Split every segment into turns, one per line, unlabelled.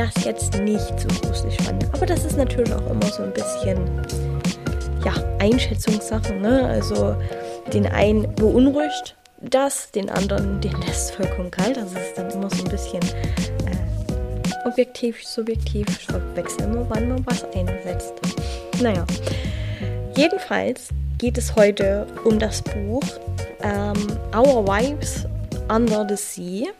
das jetzt nicht so gruselig fand. Aber das ist natürlich auch immer so ein bisschen ja, Einschätzungssachen. Ne? Also den einen beunruhigt das, den anderen, den lässt vollkommen kalt. Es ist dann immer so ein bisschen äh, objektiv, subjektiv. Ich verwechsel immer, wann man was einsetzt. Naja, jedenfalls geht es heute um das Buch ähm, Our Wives Under the Sea.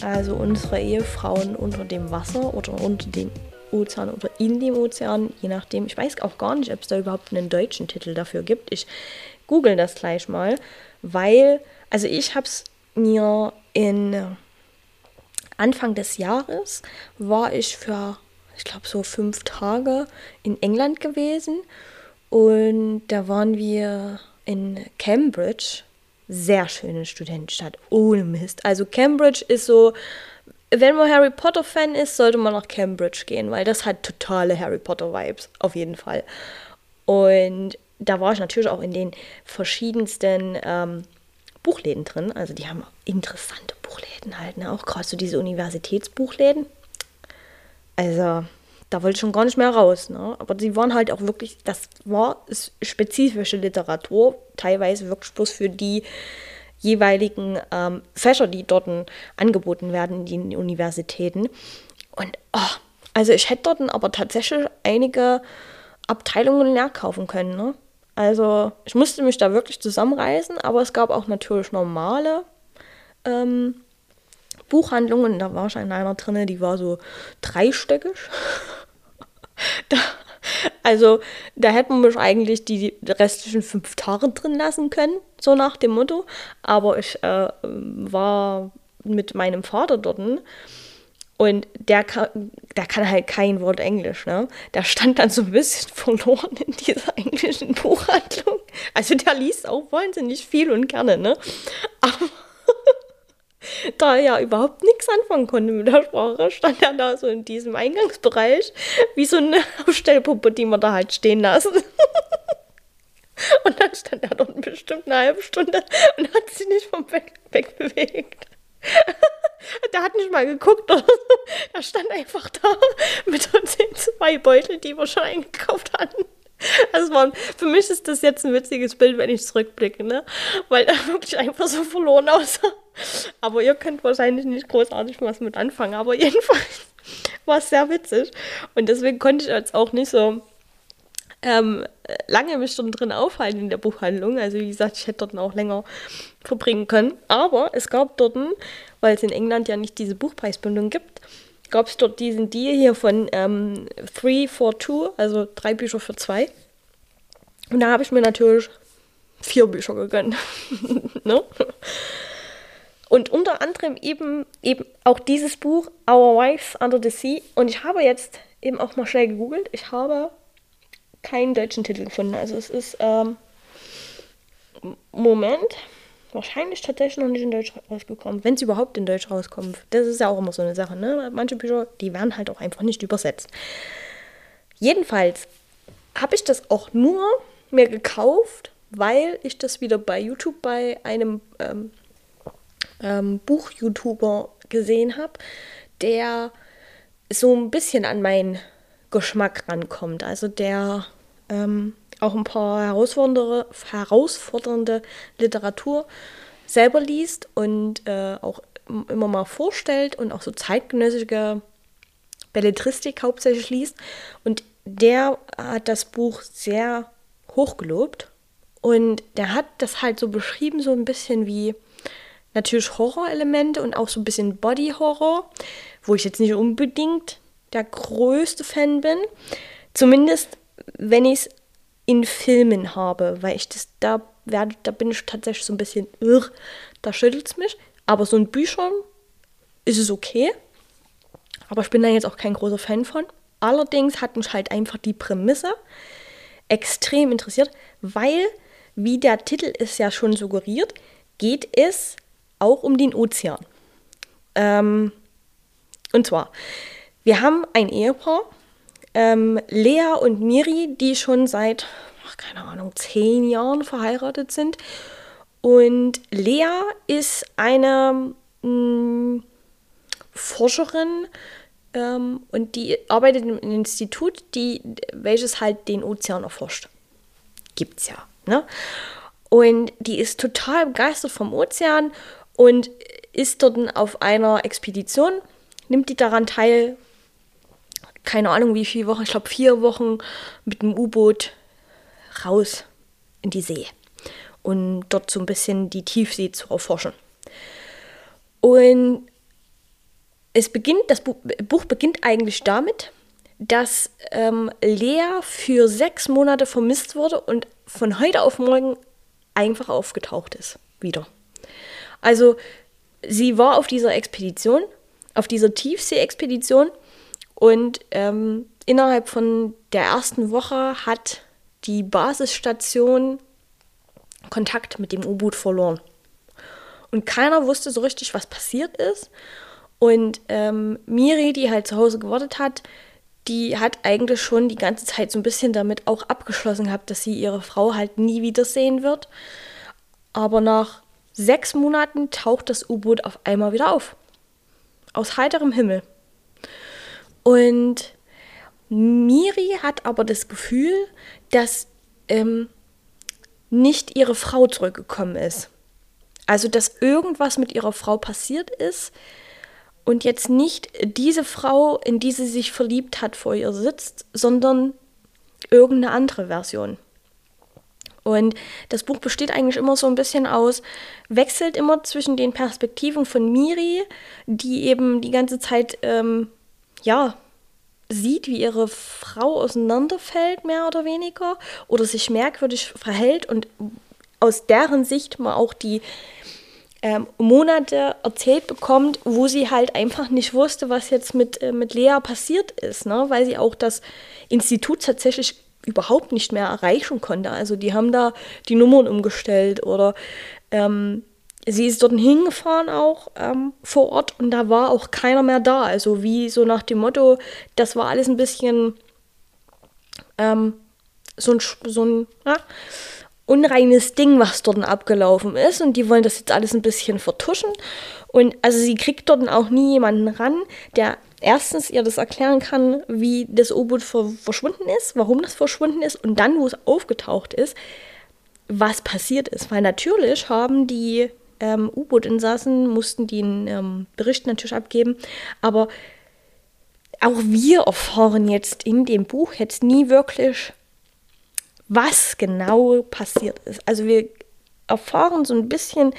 Also unsere Ehefrauen unter dem Wasser oder unter dem Ozean oder in dem Ozean, je nachdem. Ich weiß auch gar nicht, ob es da überhaupt einen deutschen Titel dafür gibt. Ich google das gleich mal, weil, also ich habe es mir in Anfang des Jahres war ich für, ich glaube, so fünf Tage in England gewesen und da waren wir in Cambridge. Sehr schöne Studentenstadt, ohne Mist. Also Cambridge ist so wenn man Harry Potter Fan ist, sollte man nach Cambridge gehen, weil das hat totale Harry Potter Vibes, auf jeden Fall. Und da war ich natürlich auch in den verschiedensten ähm, Buchläden drin. Also die haben interessante Buchläden halt, ne? auch gerade so diese Universitätsbuchläden. Also da wollte ich schon gar nicht mehr raus. Ne? Aber sie waren halt auch wirklich, das war spezifische Literatur, teilweise wirklich bloß für die jeweiligen ähm, Fächer, die dort angeboten werden in den Universitäten. Und oh, also ich hätte dort aber tatsächlich einige Abteilungen leer kaufen können. Ne? Also ich musste mich da wirklich zusammenreißen, aber es gab auch natürlich normale ähm, Buchhandlungen. Da war schon einer drin, die war so dreistöckig. da also da hätte man mich eigentlich die restlichen fünf Tage drin lassen können, so nach dem Motto. Aber ich äh, war mit meinem Vater dort und der kann, der kann halt kein Wort Englisch, ne? Der stand dann so ein bisschen verloren in dieser englischen Buchhandlung. Also der liest auch wahnsinnig viel und gerne, ne? Aber da er ja überhaupt nichts anfangen konnte mit der Sprache, stand er da so in diesem Eingangsbereich wie so eine Aufstellpuppe, die man da halt stehen lassen. Und dann stand er dort bestimmt eine halbe Stunde und hat sich nicht vom Bett wegbewegt. Der hat nicht mal geguckt oder so. Er stand einfach da mit uns den zwei Beutel, die wir schon eingekauft hatten. Also war, für mich ist das jetzt ein witziges Bild, wenn ich zurückblicke, ne? Weil er wirklich einfach so verloren aussah. Aber ihr könnt wahrscheinlich nicht großartig was mit anfangen. Aber jedenfalls war es sehr witzig. Und deswegen konnte ich jetzt auch nicht so ähm, lange mich schon drin aufhalten in der Buchhandlung. Also wie gesagt, ich hätte dort auch länger verbringen können. Aber es gab dort, weil es in England ja nicht diese Buchpreisbindung gibt, gab dort diesen Deal hier von ähm, for Two, also drei Bücher für zwei. Und da habe ich mir natürlich vier Bücher gegönnt. ne? Und unter anderem eben, eben auch dieses Buch, Our Wives Under the Sea. Und ich habe jetzt eben auch mal schnell gegoogelt. Ich habe keinen deutschen Titel gefunden. Also es ist, ähm, Moment, wahrscheinlich tatsächlich noch nicht in Deutsch rausgekommen, wenn es überhaupt in Deutsch rauskommt. Das ist ja auch immer so eine Sache, ne? Manche Bücher, die werden halt auch einfach nicht übersetzt. Jedenfalls habe ich das auch nur mir gekauft, weil ich das wieder bei YouTube bei einem ähm, ähm, Buch-YouTuber gesehen habe, der so ein bisschen an meinen Geschmack rankommt. Also der ähm, auch ein paar herausfordernde, herausfordernde Literatur selber liest und äh, auch immer mal vorstellt und auch so zeitgenössische Belletristik hauptsächlich liest. Und der hat das Buch sehr hochgelobt und der hat das halt so beschrieben, so ein bisschen wie natürlich Horrorelemente und auch so ein bisschen Body-Horror, wo ich jetzt nicht unbedingt der größte Fan bin. Zumindest, wenn ich es in Filmen habe, weil ich das da werde, da bin ich tatsächlich so ein bisschen, irr, da schüttelt es mich. Aber so in Büchern ist es okay. Aber ich bin da jetzt auch kein großer Fan von. Allerdings hat mich halt einfach die Prämisse extrem interessiert, weil wie der Titel es ja schon suggeriert, geht es auch um den Ozean. Ähm, und zwar, wir haben ein Ehepaar, ähm, Lea und Miri, die schon seit, ach, keine Ahnung, zehn Jahren verheiratet sind. Und Lea ist eine mh, mm, Forscherin ähm, und die arbeitet im Institut, die, welches halt den Ozean erforscht. Gibt's ja. Ne? Und die ist total begeistert vom Ozean und ist dort auf einer Expedition, nimmt die daran teil, keine Ahnung wie viele Wochen, ich glaube vier Wochen mit dem U-Boot raus in die See und dort so ein bisschen die Tiefsee zu erforschen. Und es beginnt, das Buch beginnt eigentlich damit, dass ähm, Lea für sechs Monate vermisst wurde und von heute auf morgen einfach aufgetaucht ist. Wieder. Also sie war auf dieser Expedition, auf dieser Tiefsee-Expedition und ähm, innerhalb von der ersten Woche hat die Basisstation Kontakt mit dem U-Boot verloren. Und keiner wusste so richtig, was passiert ist. Und ähm, Miri, die halt zu Hause gewartet hat, die hat eigentlich schon die ganze Zeit so ein bisschen damit auch abgeschlossen gehabt, dass sie ihre Frau halt nie wiedersehen wird. Aber nach sechs Monaten taucht das U-Boot auf einmal wieder auf. Aus heiterem Himmel. Und Miri hat aber das Gefühl, dass ähm, nicht ihre Frau zurückgekommen ist. Also, dass irgendwas mit ihrer Frau passiert ist, und jetzt nicht diese Frau, in die sie sich verliebt hat, vor ihr sitzt, sondern irgendeine andere Version. Und das Buch besteht eigentlich immer so ein bisschen aus, wechselt immer zwischen den Perspektiven von Miri, die eben die ganze Zeit, ähm, ja, sieht, wie ihre Frau auseinanderfällt, mehr oder weniger, oder sich merkwürdig verhält und aus deren Sicht man auch die ähm, Monate erzählt bekommt, wo sie halt einfach nicht wusste, was jetzt mit, äh, mit Lea passiert ist, ne? weil sie auch das Institut tatsächlich überhaupt nicht mehr erreichen konnte. Also die haben da die Nummern umgestellt oder ähm, sie ist dort hingefahren auch ähm, vor Ort und da war auch keiner mehr da. Also wie so nach dem Motto, das war alles ein bisschen ähm, so ein, so ein ja, unreines Ding, was dort abgelaufen ist. Und die wollen das jetzt alles ein bisschen vertuschen. Und also sie kriegt dort auch nie jemanden ran, der erstens ihr das erklären kann, wie das U-Boot verschwunden ist, warum das verschwunden ist und dann, wo es aufgetaucht ist, was passiert ist. Weil natürlich haben die ähm, U-Boot-Insassen, mussten die einen ähm, Bericht natürlich abgeben, aber auch wir erfahren jetzt in dem Buch jetzt nie wirklich, was genau passiert ist. Also wir erfahren so ein bisschen,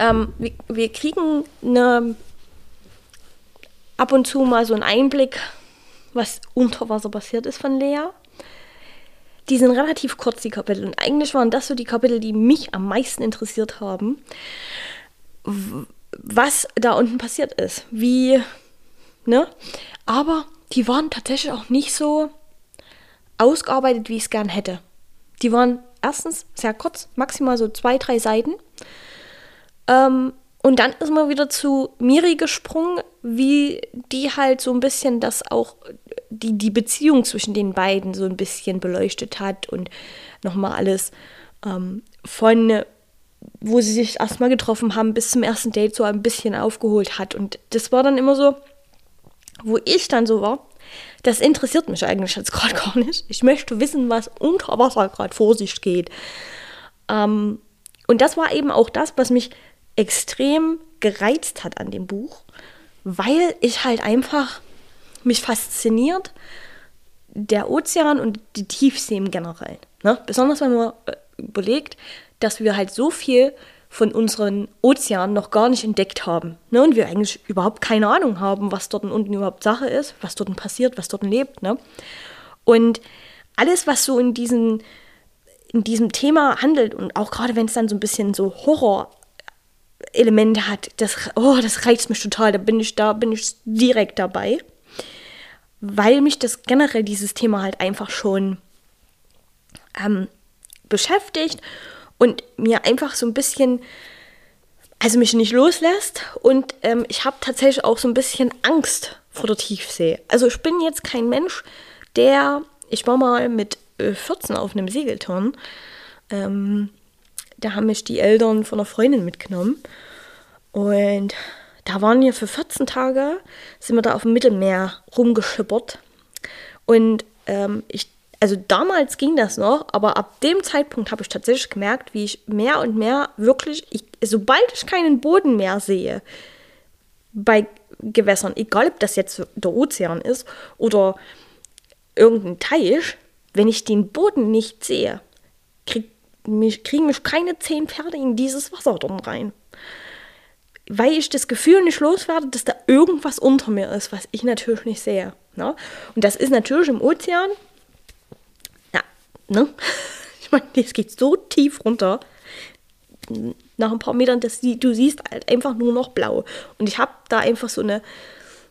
ähm, wir, wir kriegen eine, ab und zu mal so einen Einblick, was unter Wasser passiert ist von Lea. Die sind relativ kurz, die Kapitel. Und eigentlich waren das so die Kapitel, die mich am meisten interessiert haben. Was da unten passiert ist. Wie, ne? Aber die waren tatsächlich auch nicht so ausgearbeitet, wie ich es gern hätte. Die waren erstens sehr kurz, maximal so zwei, drei Seiten. Ähm, und dann ist man wieder zu Miri gesprungen, wie die halt so ein bisschen das auch, die, die Beziehung zwischen den beiden so ein bisschen beleuchtet hat und nochmal alles ähm, von, wo sie sich erstmal getroffen haben, bis zum ersten Date so ein bisschen aufgeholt hat. Und das war dann immer so, wo ich dann so war, das interessiert mich eigentlich jetzt gerade gar nicht. Ich möchte wissen, was unter Wasser gerade vor sich geht. Ähm, und das war eben auch das, was mich extrem gereizt hat an dem Buch, weil ich halt einfach mich fasziniert der Ozean und die Tiefsee im Generellen. Ne? Besonders wenn man äh, überlegt, dass wir halt so viel von unseren Ozeanen noch gar nicht entdeckt haben. Ne? Und wir eigentlich überhaupt keine Ahnung haben, was dort unten überhaupt Sache ist, was dort passiert, was dort lebt. Ne? Und alles, was so in, diesen, in diesem Thema handelt und auch gerade wenn es dann so ein bisschen so Horror-Elemente hat, das, oh, das reizt mich total. Da bin ich da, bin ich direkt dabei. Weil mich das generell dieses Thema halt einfach schon ähm, beschäftigt und mir einfach so ein bisschen, also mich nicht loslässt. Und ähm, ich habe tatsächlich auch so ein bisschen Angst vor der Tiefsee. Also ich bin jetzt kein Mensch, der, ich war mal mit 14 äh, auf einem Segelturn. Ähm, da haben mich die Eltern von einer Freundin mitgenommen. Und da waren wir für 14 Tage, sind wir da auf dem Mittelmeer rumgeschippert. Und ähm, ich, also damals ging das noch, aber ab dem Zeitpunkt habe ich tatsächlich gemerkt, wie ich mehr und mehr wirklich, ich, sobald ich keinen Boden mehr sehe, bei Gewässern, egal ob das jetzt der Ozean ist oder irgendein Teich, wenn ich den Boden nicht sehe, krieg mich, kriegen mich keine zehn Pferde in dieses Wasser dort rein. Weil ich das Gefühl nicht loswerde, dass da irgendwas unter mir ist, was ich natürlich nicht sehe. Ne? Und das ist natürlich im Ozean, ja, ne? Ich meine, es geht so tief runter. Nach ein paar Metern, dass du siehst halt einfach nur noch blau. Und ich habe da einfach so eine,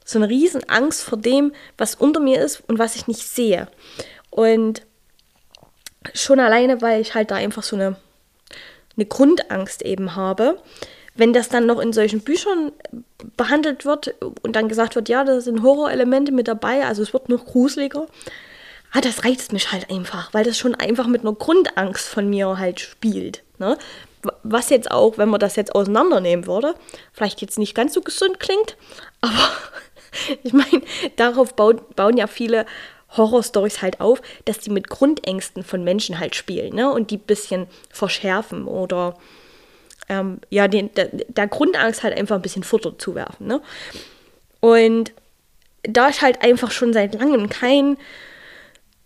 so eine riesen Angst vor dem, was unter mir ist und was ich nicht sehe. Und schon alleine, weil ich halt da einfach so eine, eine Grundangst eben habe. Wenn das dann noch in solchen Büchern behandelt wird und dann gesagt wird, ja, da sind Horrorelemente mit dabei, also es wird noch gruseliger, ah, das reizt mich halt einfach, weil das schon einfach mit einer Grundangst von mir halt spielt. Ne? Was jetzt auch, wenn man das jetzt auseinandernehmen würde, vielleicht jetzt nicht ganz so gesund klingt, aber ich meine, darauf bauen, bauen ja viele Horrorstories halt auf, dass die mit Grundängsten von Menschen halt spielen ne? und die ein bisschen verschärfen oder ähm, ja, den, der, der, Grundangst halt einfach ein bisschen Futter zuwerfen. Ne? Und da ich halt einfach schon seit langem kein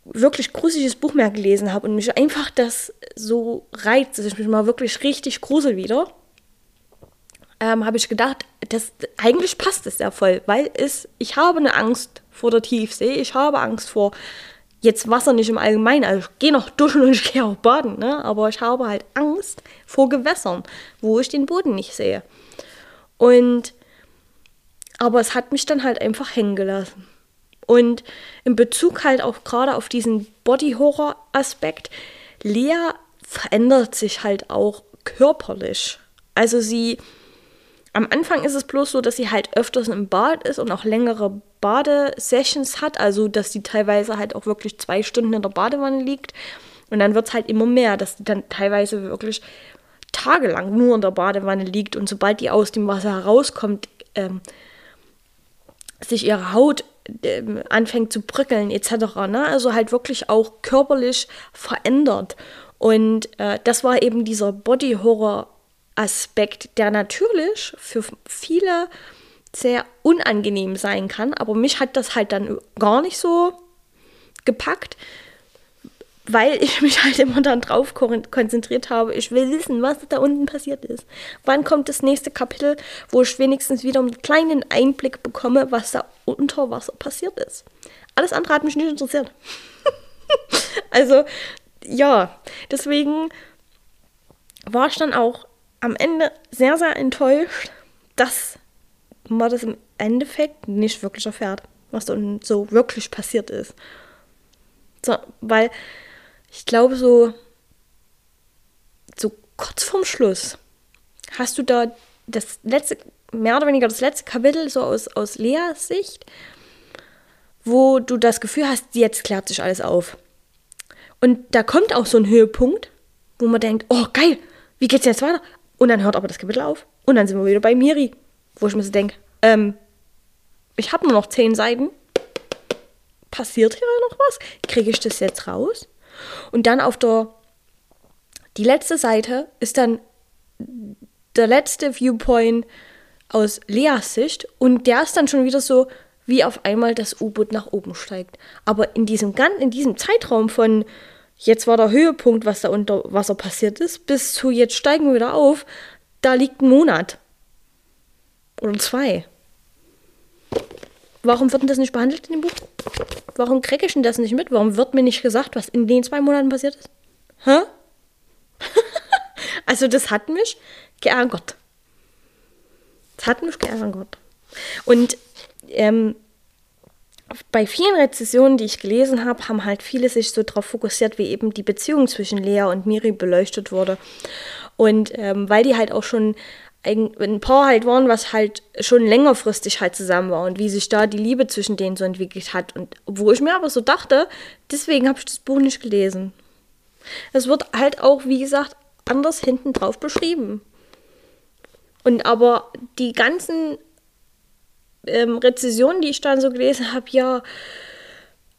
wirklich gruseliges Buch mehr gelesen habe und mich einfach das so reizt, dass ich mich mal wirklich richtig grusel wieder, ähm, habe ich gedacht, das, eigentlich passt es ja voll, weil es, ich habe eine Angst vor der Tiefsee, ich habe Angst vor jetzt Wasser nicht im Allgemeinen, also ich gehe noch duschen und ich gehe auch baden, ne? aber ich habe halt Angst vor Gewässern, wo ich den Boden nicht sehe. Und aber es hat mich dann halt einfach hängen gelassen. Und in Bezug halt auch gerade auf diesen Body-Horror-Aspekt, Lea verändert sich halt auch körperlich. Also sie am Anfang ist es bloß so, dass sie halt öfters im Bad ist und auch längere Badesessions hat, also dass sie teilweise halt auch wirklich zwei Stunden in der Badewanne liegt. Und dann wird es halt immer mehr, dass sie dann teilweise wirklich tagelang nur in der Badewanne liegt und sobald die aus dem Wasser herauskommt, ähm, sich ihre Haut ähm, anfängt zu bröckeln etc. Ne? Also halt wirklich auch körperlich verändert. Und äh, das war eben dieser Body-Horror Aspekt, der natürlich für viele sehr unangenehm sein kann, aber mich hat das halt dann gar nicht so gepackt, weil ich mich halt immer dann drauf konzentriert habe. Ich will wissen, was da unten passiert ist. Wann kommt das nächste Kapitel, wo ich wenigstens wieder einen kleinen Einblick bekomme, was da unter Wasser passiert ist. Alles andere hat mich nicht interessiert. also, ja, deswegen war ich dann auch am Ende sehr, sehr enttäuscht, dass man das im Endeffekt nicht wirklich erfährt, was da so wirklich passiert ist. So, weil ich glaube, so, so kurz vorm Schluss hast du da das letzte, mehr oder weniger das letzte Kapitel so aus, aus Leas Sicht, wo du das Gefühl hast, jetzt klärt sich alles auf. Und da kommt auch so ein Höhepunkt, wo man denkt, oh geil, wie geht's jetzt weiter? Und dann hört aber das Kapitel auf. Und dann sind wir wieder bei Miri. Wo ich mir so denke, ähm, ich habe nur noch zehn Seiten. Passiert hier noch was? Kriege ich das jetzt raus? Und dann auf der, die letzte Seite ist dann der letzte Viewpoint aus Leas Sicht und der ist dann schon wieder so, wie auf einmal das U-Boot nach oben steigt. Aber in diesem, in diesem Zeitraum von Jetzt war der Höhepunkt, was da unter Wasser passiert ist, bis zu jetzt steigen wir wieder auf. Da liegt ein Monat. Oder zwei. Warum wird denn das nicht behandelt in dem Buch? Warum kriege ich denn das nicht mit? Warum wird mir nicht gesagt, was in den zwei Monaten passiert ist? Hä? also das hat mich geärgert. Das hat mich geärgert. Und ähm, bei vielen Rezessionen, die ich gelesen habe, haben halt viele sich so darauf fokussiert, wie eben die Beziehung zwischen Lea und Miri beleuchtet wurde. Und ähm, weil die halt auch schon ein, ein Paar halt waren, was halt schon längerfristig halt zusammen war und wie sich da die Liebe zwischen denen so entwickelt hat. Und wo ich mir aber so dachte, deswegen habe ich das Buch nicht gelesen. Es wird halt auch, wie gesagt, anders hinten drauf beschrieben. Und aber die ganzen ähm, Rezessionen, die ich dann so gelesen habe, ja,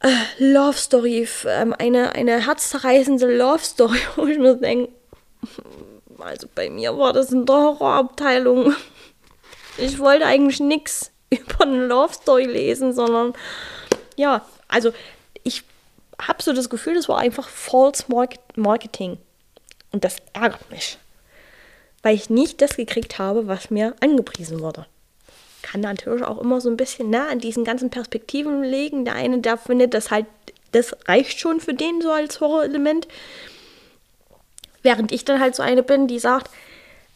äh, Love Story, ähm, eine, eine herzzerreißende Love Story, wo ich mir denke, also bei mir war das in der Horrorabteilung. Ich wollte eigentlich nichts über eine Love Story lesen, sondern ja, also ich habe so das Gefühl, das war einfach False Marketing. Und das ärgert mich. Weil ich nicht das gekriegt habe, was mir angepriesen wurde. Kann natürlich auch immer so ein bisschen nah an diesen ganzen Perspektiven legen. Der eine, der findet, das halt, das reicht schon für den so als Horrorelement. Während ich dann halt so eine bin, die sagt,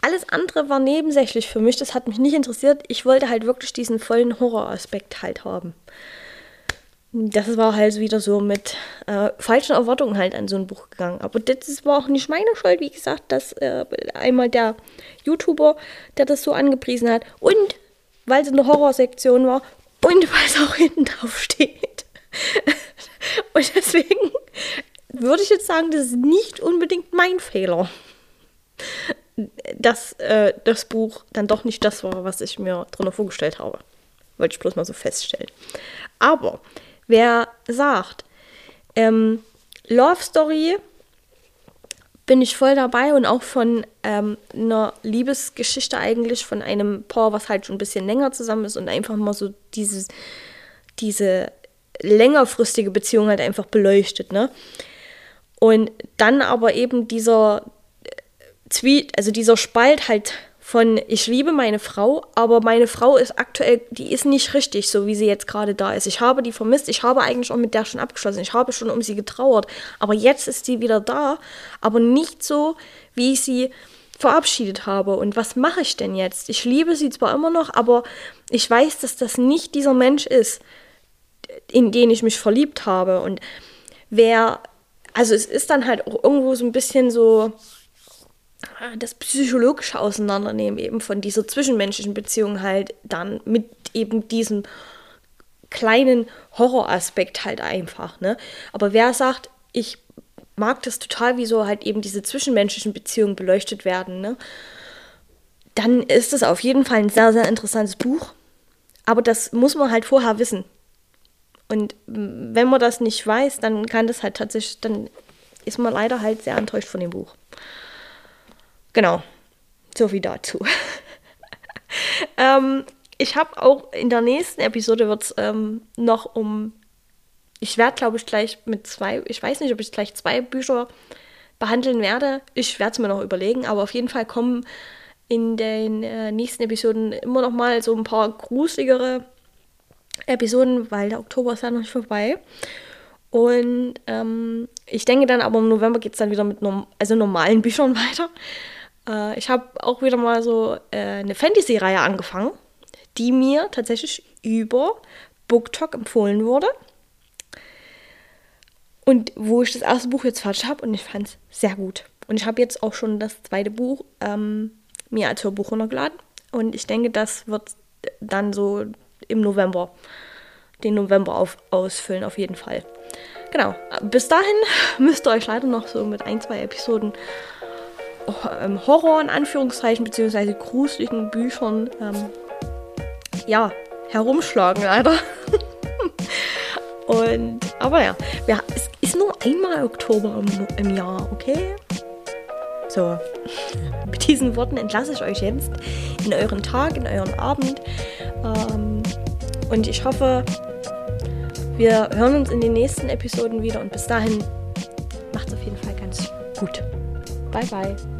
alles andere war nebensächlich für mich, das hat mich nicht interessiert. Ich wollte halt wirklich diesen vollen Horroraspekt halt haben. Das war halt wieder so mit äh, falschen Erwartungen halt an so ein Buch gegangen. Aber das war auch nicht meine Schuld, wie gesagt, dass äh, einmal der YouTuber, der das so angepriesen hat und weil es in der Horrorsektion war und weil es auch hinten drauf steht. und deswegen würde ich jetzt sagen, das ist nicht unbedingt mein Fehler, dass äh, das Buch dann doch nicht das war, was ich mir drunter vorgestellt habe. Wollte ich bloß mal so feststellen. Aber wer sagt, ähm, Love Story bin ich voll dabei und auch von ähm, einer Liebesgeschichte eigentlich von einem Paar, was halt schon ein bisschen länger zusammen ist und einfach mal so dieses, diese längerfristige Beziehung halt einfach beleuchtet, ne? Und dann aber eben dieser Tweet, also dieser Spalt halt von ich liebe meine Frau, aber meine Frau ist aktuell, die ist nicht richtig, so wie sie jetzt gerade da ist. Ich habe die vermisst, ich habe eigentlich auch mit der schon abgeschlossen, ich habe schon um sie getrauert, aber jetzt ist sie wieder da, aber nicht so, wie ich sie verabschiedet habe. Und was mache ich denn jetzt? Ich liebe sie zwar immer noch, aber ich weiß, dass das nicht dieser Mensch ist, in den ich mich verliebt habe. Und wer, also es ist dann halt auch irgendwo so ein bisschen so, das psychologische Auseinandernehmen eben von dieser zwischenmenschlichen Beziehung halt dann mit eben diesem kleinen Horroraspekt halt einfach, ne? Aber wer sagt, ich mag das total, wie so halt eben diese zwischenmenschlichen Beziehungen beleuchtet werden, ne? Dann ist das auf jeden Fall ein sehr, sehr interessantes Buch. Aber das muss man halt vorher wissen. Und wenn man das nicht weiß, dann kann das halt tatsächlich, dann ist man leider halt sehr enttäuscht von dem Buch. Genau, so viel dazu. ähm, ich habe auch in der nächsten Episode wird es ähm, noch um, ich werde glaube ich gleich mit zwei, ich weiß nicht, ob ich gleich zwei Bücher behandeln werde. Ich werde es mir noch überlegen, aber auf jeden Fall kommen in den äh, nächsten Episoden immer noch mal so ein paar gruseligere Episoden, weil der Oktober ist ja noch nicht vorbei. Und ähm, ich denke dann aber im November geht es dann wieder mit norm also normalen Büchern weiter. Äh, ich habe auch wieder mal so äh, eine Fantasy-Reihe angefangen, die mir tatsächlich über BookTok empfohlen wurde. Und wo ich das erste Buch jetzt fertig habe und ich fand es sehr gut. Und ich habe jetzt auch schon das zweite Buch ähm, mir als Hörbuch runtergeladen. Und ich denke, das wird dann so im November, den November auf, ausfüllen, auf jeden Fall. Genau. Bis dahin müsst ihr euch leider noch so mit ein, zwei Episoden Horror in Anführungszeichen, beziehungsweise gruseligen Büchern, ähm, ja, herumschlagen leider. Und, aber ja, ja, es ist nur einmal Oktober im, im Jahr, okay? So, mit diesen Worten entlasse ich euch jetzt in euren Tag, in euren Abend. Ähm, und ich hoffe, wir hören uns in den nächsten Episoden wieder und bis dahin macht es auf jeden Fall ganz gut. Bye bye.